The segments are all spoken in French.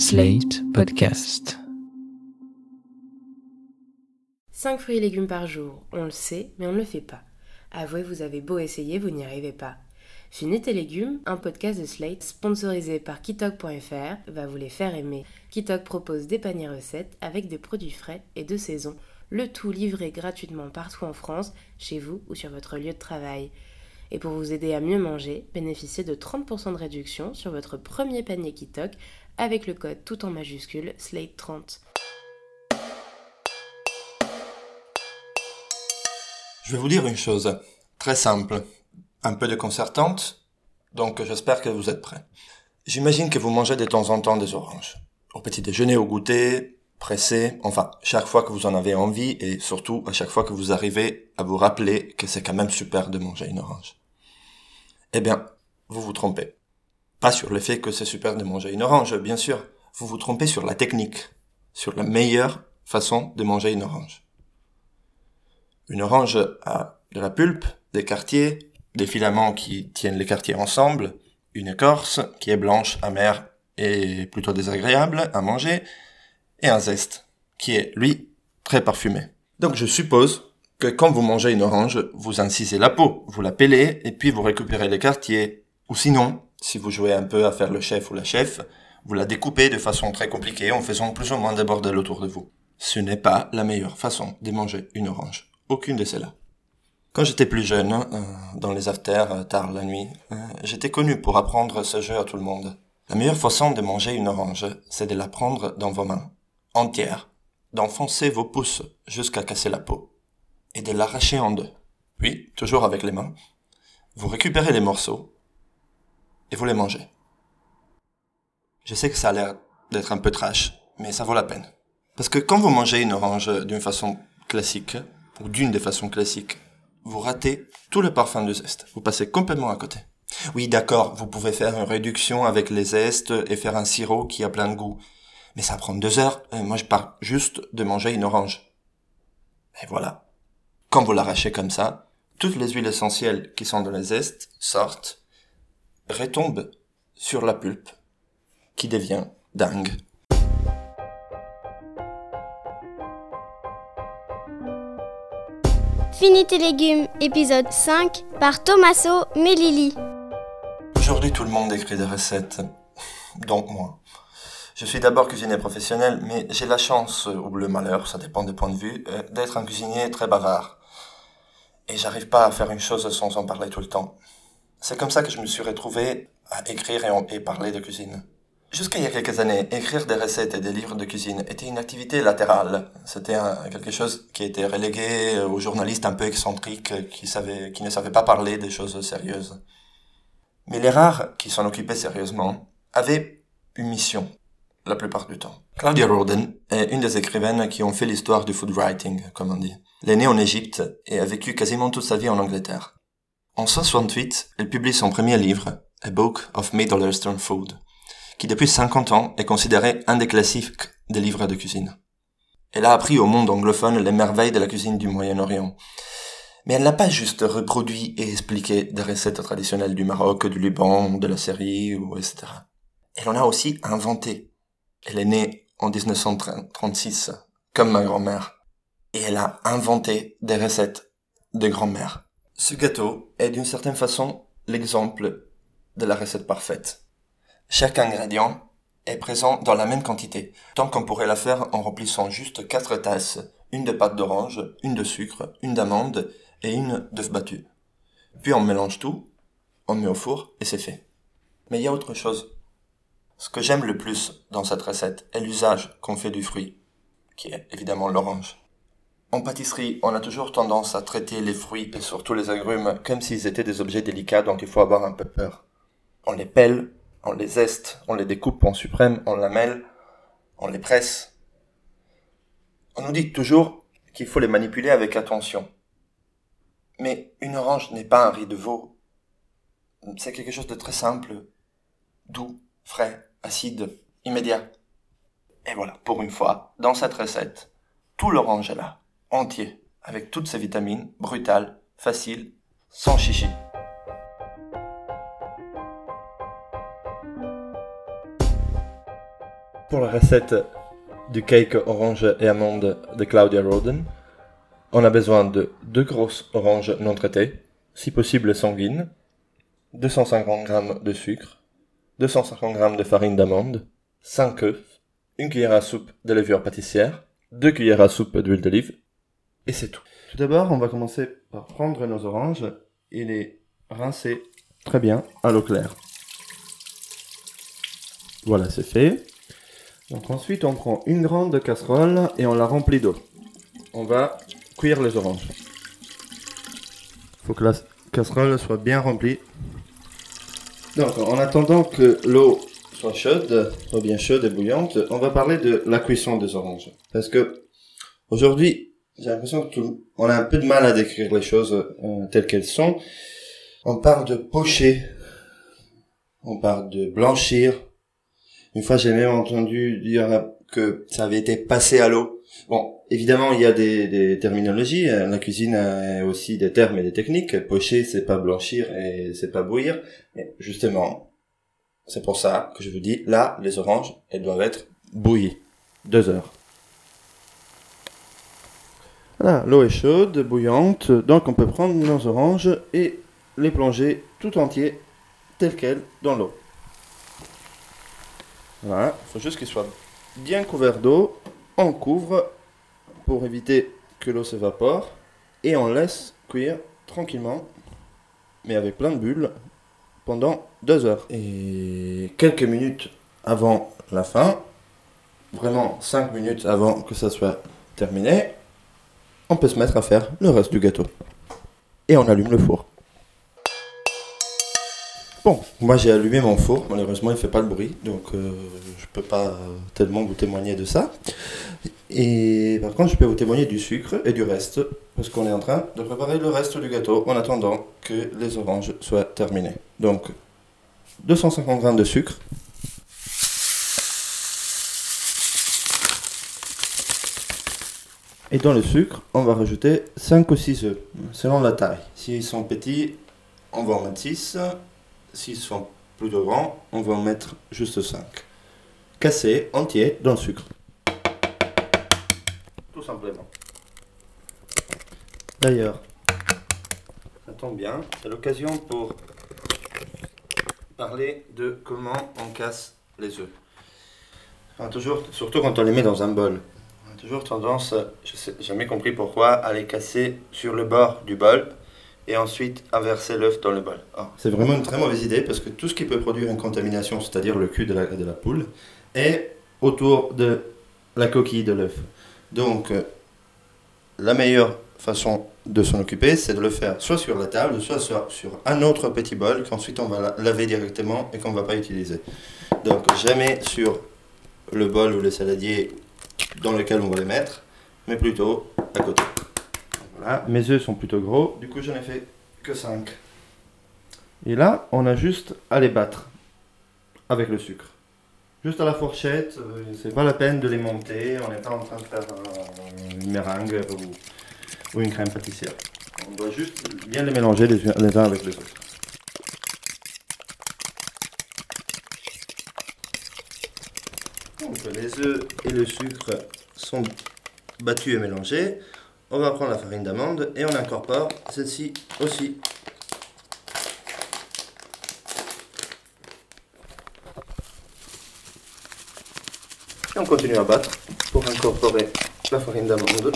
Slate Podcast. 5 fruits et légumes par jour, on le sait, mais on ne le fait pas. Avouez, vous avez beau essayer, vous n'y arrivez pas. Finis tes légumes, un podcast de Slate sponsorisé par Kitok.fr va vous les faire aimer. Kitok propose des paniers recettes avec des produits frais et de saison, le tout livré gratuitement partout en France, chez vous ou sur votre lieu de travail. Et pour vous aider à mieux manger, bénéficiez de 30% de réduction sur votre premier panier Kitok avec le code tout en majuscule SLATE30. Je vais vous dire une chose très simple, un peu déconcertante, donc j'espère que vous êtes prêts. J'imagine que vous mangez de temps en temps des oranges. Au petit déjeuner, au goûter, pressé, enfin, chaque fois que vous en avez envie et surtout à chaque fois que vous arrivez à vous rappeler que c'est quand même super de manger une orange. Eh bien, vous vous trompez. Pas sur le fait que c'est super de manger une orange, bien sûr. Vous vous trompez sur la technique, sur la meilleure façon de manger une orange. Une orange a de la pulpe, des quartiers, des filaments qui tiennent les quartiers ensemble, une écorce qui est blanche, amère et plutôt désagréable à manger, et un zeste qui est, lui, très parfumé. Donc je suppose que quand vous mangez une orange, vous incisez la peau, vous la pelez et puis vous récupérez les quartiers. Ou sinon, si vous jouez un peu à faire le chef ou la chef, vous la découpez de façon très compliquée en faisant plus ou moins de bordel autour de vous. Ce n'est pas la meilleure façon de manger une orange. Aucune de celles-là. Quand j'étais plus jeune, euh, dans les afters, euh, tard la nuit, euh, j'étais connu pour apprendre ce jeu à tout le monde. La meilleure façon de manger une orange, c'est de la prendre dans vos mains, entière, d'enfoncer vos pouces jusqu'à casser la peau et de l'arracher en deux. Puis, toujours avec les mains, vous récupérez les morceaux et vous les mangez. Je sais que ça a l'air d'être un peu trash, mais ça vaut la peine. Parce que quand vous mangez une orange d'une façon classique, ou d'une des façons classiques, vous ratez tout le parfum du zeste. Vous passez complètement à côté. Oui, d'accord, vous pouvez faire une réduction avec les zestes et faire un sirop qui a plein de goût. Mais ça prend deux heures. Moi, je parle juste de manger une orange. Et voilà. Quand vous l'arrachez comme ça, toutes les huiles essentielles qui sont dans les zestes sortent, retombent sur la pulpe, qui devient dingue. Fini tes légumes, épisode 5 par Tommaso Melilli. Aujourd'hui, tout le monde écrit des recettes, donc moi. Je suis d'abord cuisinier professionnel, mais j'ai la chance, ou le malheur, ça dépend des points de vue, euh, d'être un cuisinier très bavard et j'arrive pas à faire une chose sans en parler tout le temps. C'est comme ça que je me suis retrouvé à écrire et, parler de cuisine. Jusqu'à il y a quelques années, écrire des recettes et des livres de cuisine était une activité latérale. C'était quelque chose qui était relégué aux journalistes un peu excentriques qui, qui ne savaient pas parler des choses sérieuses. Mais les rares qui s'en occupaient sérieusement avaient une mission, la plupart du temps. Claudia Roden est une des écrivaines qui ont fait l'histoire du food writing, comme on dit. Elle est née en Égypte et a vécu quasiment toute sa vie en Angleterre. En 1968, elle publie son premier livre, A Book of Middle Eastern Food, qui depuis 50 ans est considéré un des classiques des livres de cuisine. Elle a appris au monde anglophone les merveilles de la cuisine du Moyen-Orient. Mais elle n'a pas juste reproduit et expliqué des recettes traditionnelles du Maroc, du Liban, de la Syrie, etc. Elle en a aussi inventé. Elle est née en 1936, comme ma grand-mère et elle a inventé des recettes de grand-mère. Ce gâteau est d'une certaine façon l'exemple de la recette parfaite. Chaque ingrédient est présent dans la même quantité, tant qu'on pourrait la faire en remplissant juste quatre tasses, une de pâte d'orange, une de sucre, une d'amande et une d'œuf battu. Puis on mélange tout, on met au four et c'est fait. Mais il y a autre chose. Ce que j'aime le plus dans cette recette est l'usage qu'on fait du fruit, qui est évidemment l'orange. En pâtisserie, on a toujours tendance à traiter les fruits et surtout les agrumes comme s'ils étaient des objets délicats dont il faut avoir un peu peur. On les pèle, on les zeste, on les découpe en suprême, on lamelle, on les presse. On nous dit toujours qu'il faut les manipuler avec attention. Mais une orange n'est pas un riz de veau. C'est quelque chose de très simple, doux, frais, acide, immédiat. Et voilà, pour une fois, dans cette recette, tout l'orange est là entier, avec toutes ses vitamines, brutal, facile, sans chichi. Pour la recette du cake orange et amande de Claudia Roden, on a besoin de deux grosses oranges non traitées, si possible sanguines, 250 g de sucre, 250 g de farine d'amande, 5 œufs, une cuillère à soupe de levure pâtissière, 2 cuillères à soupe d'huile d'olive, et c'est tout. Tout d'abord, on va commencer par prendre nos oranges et les rincer très bien à l'eau claire. Voilà, c'est fait. Donc ensuite, on prend une grande casserole et on la remplit d'eau. On va cuire les oranges. Faut que la casserole soit bien remplie. Donc, en attendant que l'eau soit chaude, bien chaude et bouillante, on va parler de la cuisson des oranges. Parce que aujourd'hui, j'ai l'impression que tout, on a un peu de mal à décrire les choses euh, telles qu'elles sont. On parle de pocher, on parle de blanchir, une fois, j'ai même entendu dire que ça avait été passé à l'eau. Bon, évidemment, il y a des, des, terminologies. La cuisine a aussi des termes et des techniques. Pocher, c'est pas blanchir et c'est pas bouillir. Mais justement, c'est pour ça que je vous dis, là, les oranges, elles doivent être bouillies. Deux heures. L'eau est chaude, bouillante, donc on peut prendre nos oranges et les plonger tout entiers, telles quelles, dans l'eau. Voilà, il faut juste qu'il soit bien couvert d'eau. On couvre pour éviter que l'eau s'évapore et on laisse cuire tranquillement, mais avec plein de bulles, pendant deux heures. Et quelques minutes avant la fin, vraiment cinq minutes avant que ça soit terminé, on peut se mettre à faire le reste du gâteau. Et on allume le four. Bon, moi j'ai allumé mon four, malheureusement il fait pas de bruit, donc euh, je peux pas tellement vous témoigner de ça. Et par contre je peux vous témoigner du sucre et du reste, parce qu'on est en train de préparer le reste du gâteau en attendant que les oranges soient terminées. Donc 250 g de sucre. Et dans le sucre, on va rajouter 5 ou 6 œufs, selon la taille. S'ils sont petits, on va en mettre 6 s'ils sont plus grands, on va en mettre juste 5. Cassé, entier, dans le sucre. Tout simplement. D'ailleurs, ça tombe bien, c'est l'occasion pour parler de comment on casse les œufs. toujours, surtout quand on les met dans un bol. Toujours tendance, je n'ai jamais compris pourquoi, à les casser sur le bord du bol et ensuite inverser l'œuf dans le bol. Ah, c'est vraiment une très mauvaise idée parce que tout ce qui peut produire une contamination, c'est-à-dire le cul de la, de la poule, est autour de la coquille de l'œuf. Donc, euh, la meilleure façon de s'en occuper, c'est de le faire soit sur la table, soit sur un autre petit bol qu'ensuite on va laver directement et qu'on ne va pas utiliser. Donc, jamais sur le bol ou le saladier dans lequel on va les mettre, mais plutôt à côté. Voilà, mes œufs sont plutôt gros, du coup j'en ai fait que 5. Et là, on a juste à les battre avec le sucre. Juste à la fourchette, euh, c'est pas la peine de les monter, on n'est pas en train de faire une meringue ou, une crème pâtissière. On doit juste bien les mélanger les, les uns avec les autres. Les œufs et le sucre sont battus et mélangés. On va prendre la farine d'amande et on incorpore celle-ci aussi. Et on continue à battre pour incorporer la farine d'amande.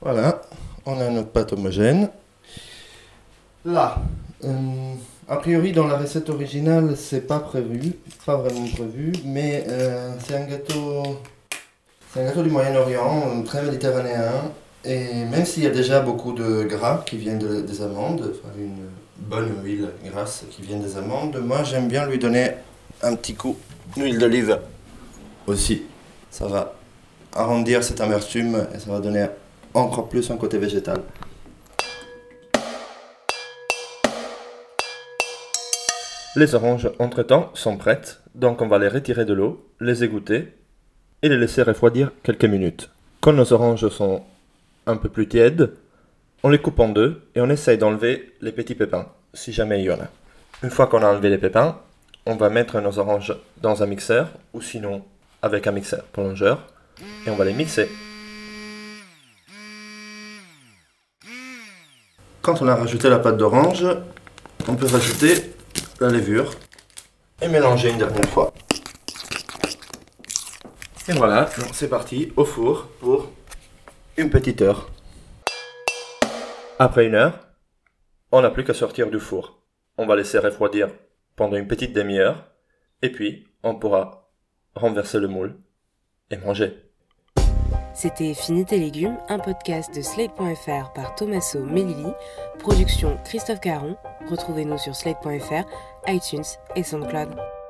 Voilà, on a notre pâte homogène. Là, euh, a priori dans la recette originale, c'est pas prévu, pas vraiment prévu, mais euh, c'est un gâteau c'est un gâteau du Moyen-Orient, très méditerranéen. Et même s'il y a déjà beaucoup de gras qui viennent des amandes, enfin une bonne huile grasse qui vient des amandes, moi j'aime bien lui donner un petit coup d'huile d'olive aussi. Ça va arrondir cette amertume et ça va donner encore plus un côté végétal. Les oranges, entre-temps, sont prêtes, donc on va les retirer de l'eau, les égoutter et les laisser refroidir quelques minutes. Quand nos oranges sont un peu plus tièdes, on les coupe en deux et on essaye d'enlever les petits pépins, si jamais il y en a. Une fois qu'on a enlevé les pépins, on va mettre nos oranges dans un mixeur, ou sinon avec un mixeur plongeur, et on va les mixer. Quand on a rajouté la pâte d'orange, on peut rajouter la levure et mélanger une dernière fois. Et voilà, c'est parti au four pour une petite heure. Après une heure, on n'a plus qu'à sortir du four. On va laisser refroidir pendant une petite demi-heure et puis on pourra renverser le moule et manger. C'était Fini tes légumes, un podcast de Slate.fr par Tommaso Melili, production Christophe Caron. Retrouvez-nous sur Slate.fr, iTunes et SoundCloud.